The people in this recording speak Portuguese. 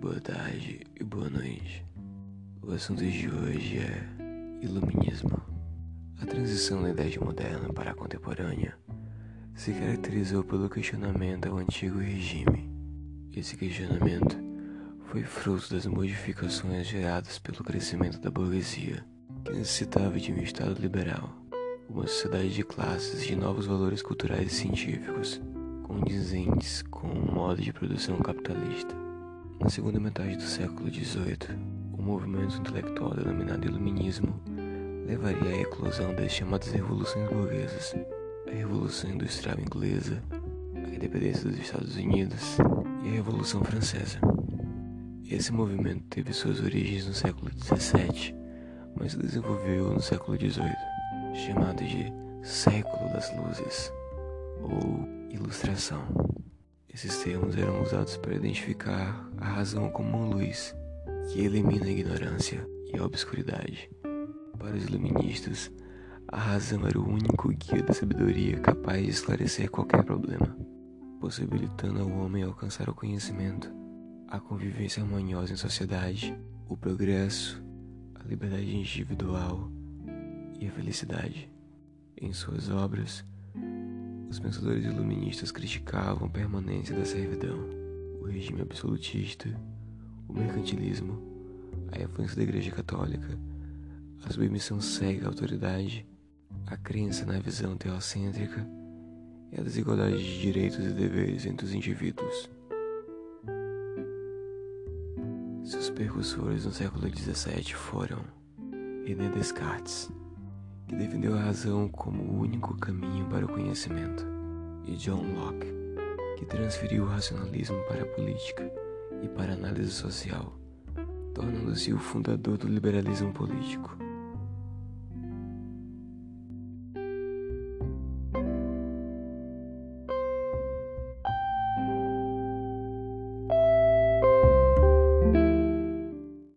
boa tarde e boa noite. O assunto de hoje é Iluminismo. A transição da Idade Moderna para a Contemporânea se caracterizou pelo questionamento ao antigo regime. Esse questionamento foi fruto das modificações geradas pelo crescimento da burguesia, que necessitava de um Estado liberal, uma sociedade de classes de novos valores culturais e científicos, condizentes com o modo de produção capitalista. Na segunda metade do século XVIII, o movimento intelectual denominado Iluminismo levaria à eclosão das chamadas revoluções burguesas, a Revolução Industrial Inglesa, a independência dos Estados Unidos e a Revolução Francesa. Esse movimento teve suas origens no século XVII, mas se desenvolveu no século XVIII, chamado de Século das Luzes ou Ilustração. Esses termos eram usados para identificar a razão como uma luz que elimina a ignorância e a obscuridade. Para os iluministas, a razão era o único guia da sabedoria capaz de esclarecer qualquer problema, possibilitando ao homem alcançar o conhecimento, a convivência harmoniosa em sociedade, o progresso, a liberdade individual e a felicidade. Em suas obras, os pensadores iluministas criticavam a permanência da servidão, o regime absolutista, o mercantilismo, a influência da Igreja Católica, a submissão cega à autoridade, a crença na visão teocêntrica e a desigualdade de direitos e deveres entre os indivíduos. Seus percussores no século XVII foram René Descartes, que defendeu a razão como o único caminho para o conhecimento, e John Locke, que transferiu o racionalismo para a política e para a análise social, tornando-se o fundador do liberalismo político.